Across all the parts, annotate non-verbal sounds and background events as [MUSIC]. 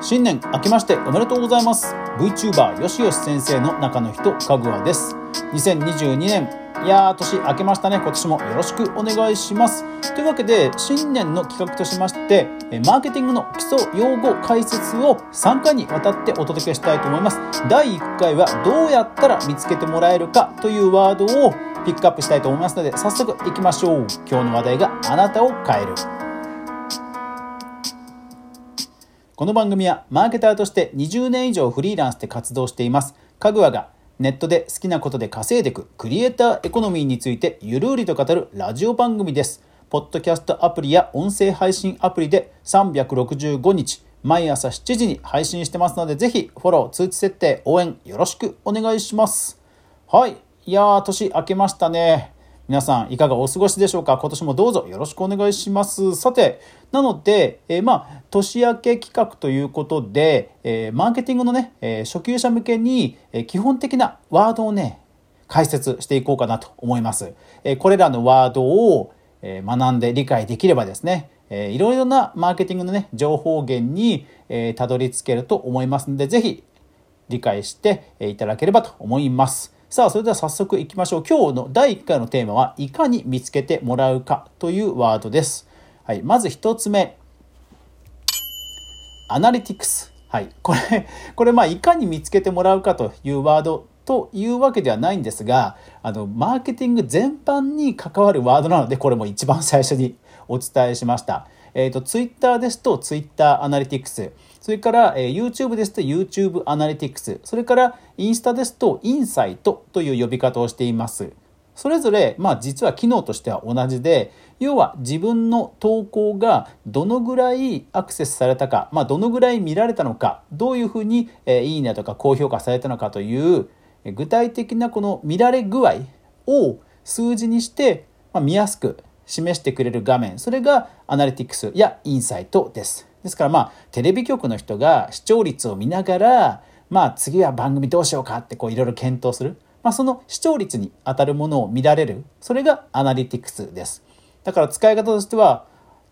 新年明けましておめでとうございます。VTuber よしよし先生の中の人かぐわです。2022年いやー年明けましたね。今年もよろしくお願いします。というわけで新年の企画としましてマーケティングの基礎用語解説を3回にわたってお届けしたいと思います。第1回はどうやったら見つけてもらえるかというワードをピックアップしたいと思いますので早速いきましょう。今日の話題があなたを変える。この番組はマーケターとして20年以上フリーランスで活動しています。かぐわがネットで好きなことで稼いでいくクリエイターエコノミーについてゆるりと語るラジオ番組です。ポッドキャストアプリや音声配信アプリで365日毎朝7時に配信してますのでぜひフォロー通知設定応援よろしくお願いします。はい。いやー年明けましたね。皆さんいかがお過ごしでしょうか？今年もどうぞよろしくお願いします。さてなので、えー、まあ年明け企画ということで、えー、マーケティングのね、えー、初級者向けに、え基本的なワードをね解説していこうかなと思います、えこれらのワードを、え学んで理解できればですねえいろいろなマーケティングのね情報源に、えたどり着けると思いますので是非理解していただければと思います。さあ、それでは早速いきましょう。今日の第1回のテーマは、いかに見つけてもらうかというワードです。はい、まず1つ目。アナリティクス。はい、これ、これ、まあ、いかに見つけてもらうかというワードというわけではないんですが、あの、マーケティング全般に関わるワードなので、これも一番最初にお伝えしました。えっ、ー、と、ツイッターですと、ツイッターアナリティクス。それから、えー、YouTube ですと YouTube アナリティクス、それからインスタですとインサイトという呼び方をしています。それぞれ、まあ実は機能としては同じで、要は自分の投稿がどのぐらいアクセスされたか、まあどのぐらい見られたのか、どういうふうに、えー、いいねとか高評価されたのかという、具体的なこの見られ具合を数字にして、まあ、見やすく示してくれる画面、それがアナリティクスやインサイトです。ですからまあテレビ局の人が視聴率を見ながらまあ次は番組どうしようかってこういろいろ検討する、まあ、その視聴率に当たるものを見られる。それがアナリティクスです。だから使い方としては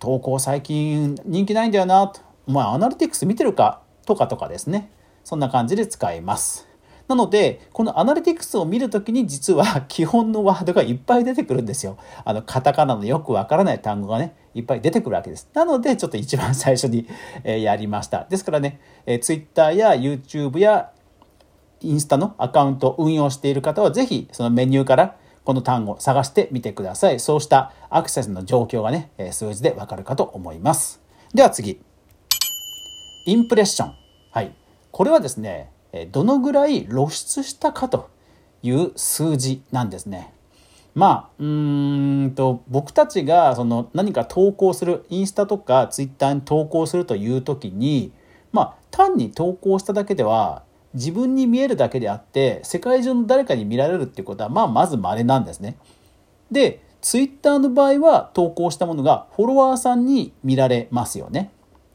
投稿最近人気ないんだよなと。お前アナリティクス見てるか？とかとかですね。そんな感じで使います。なので、このアナリティクスを見るときに実は [LAUGHS] 基本のワードがいっぱい出てくるんですよ。あの、カタカナのよくわからない単語がね、いっぱい出てくるわけです。なので、ちょっと一番最初に、えやりました。ですからね、え Twitter や YouTube やインスタのアカウントを運用している方は、ぜひそのメニューからこの単語を探してみてください。そうしたアクセスの状況がね、数字でわかるかと思います。では次。インプレッション。はい。これはですね、どのぐらい露出したかという数字なんですね。まあうんと僕たちがその何か投稿するインスタとかツイッターに投稿するという時にまあ単に投稿しただけでは自分に見えるだけであって世界中の誰かに見られるっていうことはまあまず稀なんですね。でツイッターの場合は投稿したものがフォロワーさんに見られますよね。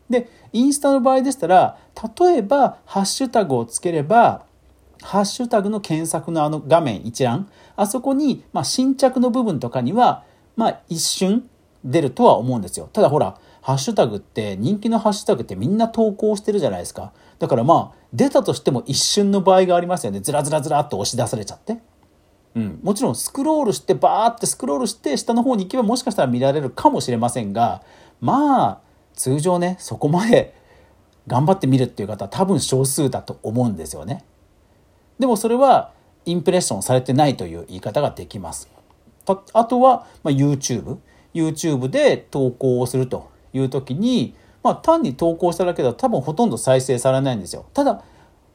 でインスタの場合でしたら例えばハッシュタグをつければハッシュタグの検索のあの画面一覧あそこに、まあ、新着の部分とかには、まあ、一瞬出るとは思うんですよ。ただほらハッシュタグって人気のハッシュタグってみんな投稿してるじゃないですか。だからまあ出たとしても一瞬の場合がありますよね。ずらずらずらっと押し出されちゃって。うん、もちろんスクロールしてバーってスクロールして下の方に行けばもしかしたら見られるかもしれませんがまあ通常ねそこまで頑張って見るっていう方は多分少数だと思うんですよね。でもそれはインプレッションされてないという言い方ができます。あとは、ま、YouTube。YouTube で投稿をするという時に、まあ、単に投稿しただけだと多分ほとんど再生されないんですよ。ただ、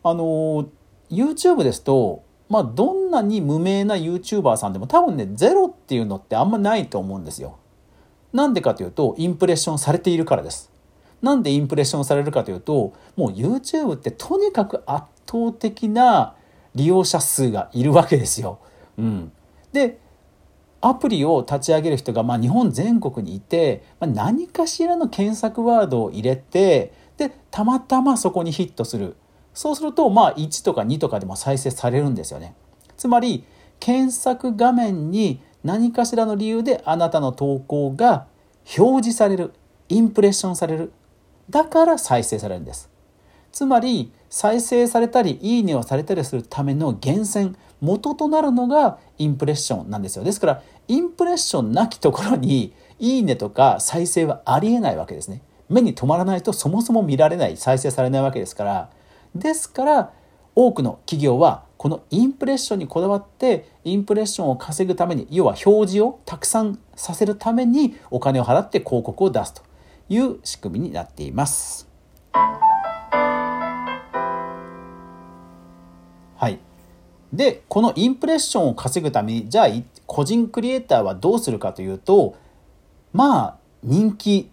あの YouTube ですと、まあ、どんなに無名な YouTuber さんでも多分ね、ゼロっていうのってあんまないと思うんですよ。なんでかというと、インプレッションされているからです。なんでインプレッションされるかというと、もう YouTube ってとにかく圧倒的な利用者数がいるわけですよ。うん、でアプリを立ち上げる人が、まあ、日本全国にいて、まあ、何かしらの検索ワードを入れてでたまたまそこにヒットするそうするとまあ1とか2とかでも再生されるんですよね。つまり検索画面に何かしらの理由であなたの投稿が表示されるインプレッションされる。だから再生されるんです。つまり再生されたりいいねをされたりするための源泉元となるのがインプレッションなんですよ。ですからインプレッションなきところにいいねとか再生はありえないわけですね。目に留まらないとそもそも見られない再生されないわけですから。ですから多くの企業はこのインプレッションにこだわってインプレッションを稼ぐために要は表示をたくさんさせるためにお金を払って広告を出すという仕組みになっています。はい、でこのインプレッションを稼ぐためにじゃあ個人クリエイターはどうするかというとまあ人気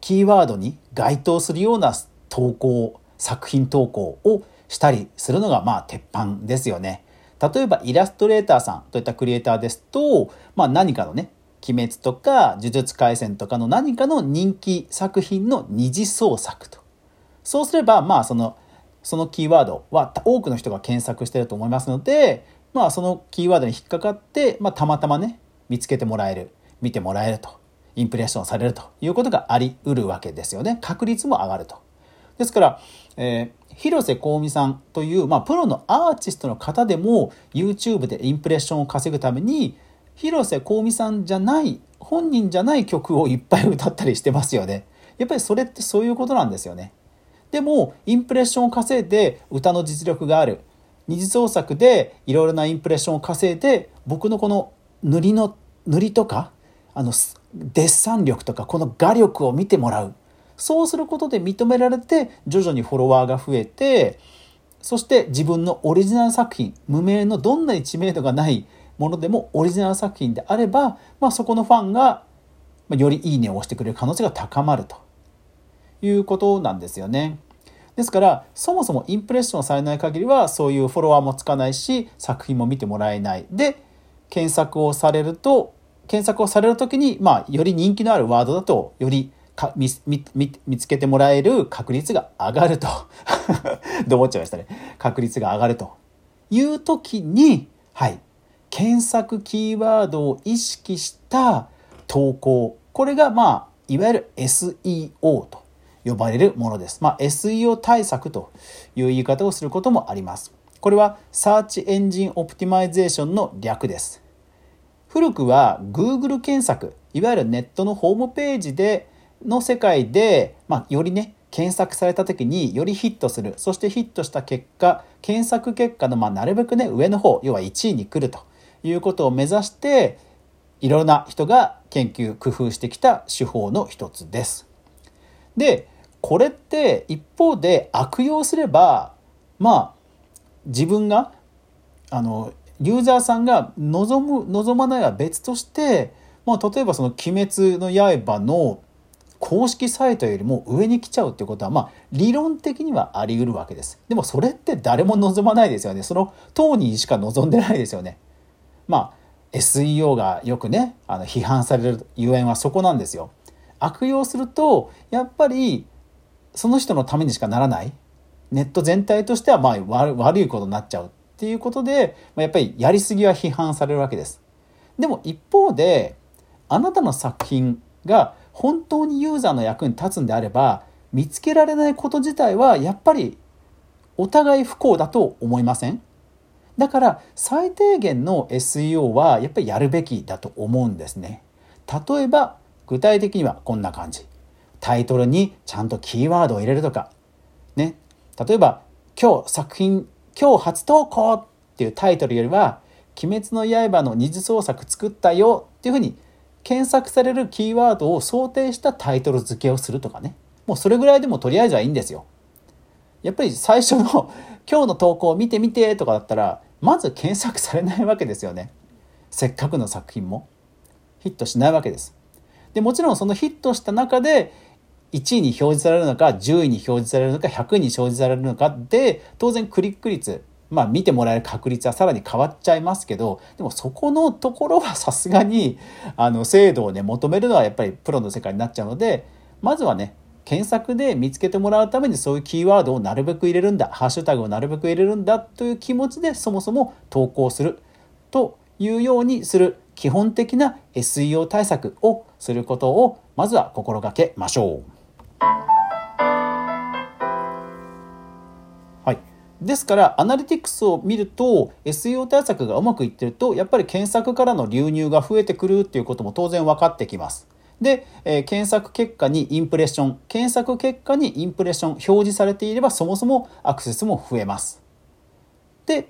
キーワードに該当するような投稿作品投稿をしたりするのがまあ鉄板ですよね。例えばイラストレーターさんといったクリエイターですと、まあ、何かのね鬼滅とか呪術廻戦とかの何かの人気作品の二次創作と。そうすればまあそのそのキーワードは多くの人が検索してると思いますので、まあ、そのキーワードに引っかかって、まあ、たまたまね見つけてもらえる見てもらえるとインプレッションされるということがありうるわけですよね。確率も上がると。ですから、えー、広瀬香美さんという、まあ、プロのアーティストの方でも YouTube でインプレッションを稼ぐために広瀬香美さんじゃない本人じゃない曲をいっぱい歌ったりしてますよね。やっぱりそれってそういうことなんですよね。でもインプレッションを稼いで歌の実力がある二次創作でいろいろなインプレッションを稼いで僕のこの塗りの塗りとかあのデッサン力とかこの画力を見てもらうそうすることで認められて徐々にフォロワーが増えてそして自分のオリジナル作品無名のどんなに知名度がないものでもオリジナル作品であれば、まあ、そこのファンがよりいいねを押してくれる可能性が高まるということなんですよね。ですからそもそもインプレッションされない限りはそういうフォロワーもつかないし作品も見てもらえないで検索をされると検索をされる時に、まあ、より人気のあるワードだとよりか見見見つけてもらえる確率が上がると [LAUGHS] どう思っちゃいましたね確率が上がるという時にはい検索キーワードを意識した投稿これがまあいわゆる SEO と呼ばれるものです。まあ、SEO 対策という言い方をすることもあります。これは Search Engine Optimization の略です。古くは Google 検索、いわゆるネットのホームページでの世界で、まあ、よりね、検索された時によりヒットする。そしてヒットした結果、検索結果のまあなるべくね、上の方、要は1位に来るということを目指して、いろんな人が研究、工夫してきた手法の一つです。で、これって一方で悪用すればまあ自分があのユーザーさんが望む望まないは別として、まあ、例えばその「鬼滅の刃」の公式サイトよりも上に来ちゃうってことはまあ理論的にはあり得るわけです。でもそれって誰も望まないですよね。その当人しか望んでないですよね。まあ SEO がよくねあの批判されるゆえんはそこなんですよ。悪用するとやっぱりその人のためにしかならないネット全体としてはまあ悪いことになっちゃうっていうことで、まあ、やっぱりやりすぎは批判されるわけです。でも一方であなたの作品が本当にユーザーの役に立つんであれば見つけられないこと自体はやっぱりお互い不幸だと思いません？だから最低限の SEO はやっぱりやるべきだと思うんですね。例えば具体的にはこんな感じ。タイトルにちゃんとキーワードを入れるとか、ね。例えば、今日作品、今日初投稿っていうタイトルよりは、鬼滅の刃の二次創作作ったよっていうふうに検索されるキーワードを想定したタイトル付けをするとかね。もうそれぐらいでもとりあえずはいいんですよ。やっぱり最初の [LAUGHS] 今日の投稿を見てみてとかだったら、まず検索されないわけですよね。せっかくの作品もヒットしないわけです。で、もちろんそのヒットした中で1位に表示されるのか10位に表示されるのか100位に表示されるのかで当然クリック率まあ見てもらえる確率はさらに変わっちゃいますけどでもそこのところはさすがに [LAUGHS] あの精度をね求めるのはやっぱりプロの世界になっちゃうのでまずはね検索で見つけてもらうためにそういうキーワードをなるべく入れるんだハッシュタグをなるべく入れるんだという気持ちでそもそも投稿するというようにする基本的な SEO 対策をすることをまずは心がけましょう。ですから、アナリティクスを見ると、SEO 対策がうまくいってると、やっぱり検索からの流入が増えてくるっていうことも当然分かってきます。で、えー、検索結果にインプレッション、検索結果にインプレッション表示されていれば、そもそもアクセスも増えます。で、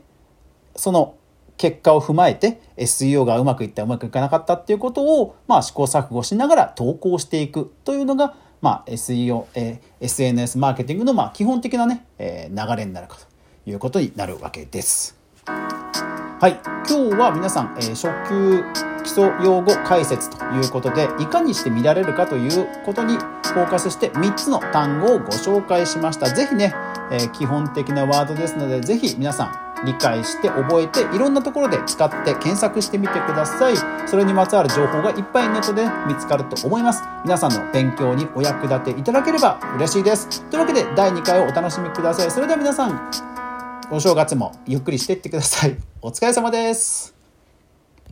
その結果を踏まえて SEO がうまくいったうまくいかなかったっていうことを、まあ、試行錯誤しながら投稿していくというのが、まあ、SEO、えー、SNS マーケティングのまあ基本的なね、えー、流れになるかということになるわけです。はい、今日は皆さん、えー、初級基礎用語解説ということでいかにして見られるかということにフォーカスして3つの単語をご紹介しました。是非ね、えー、基本的なワードですので是非皆さん理解して覚えていろんなところで使って検索してみてください。それにまつわる情報がいっぱいネットで見つかると思います。皆さんの勉強にお役立ていただければ嬉しいです。というわけで第2回をお楽しみください。それでは皆さんお正月もゆっくりしていってください。お疲れ様です。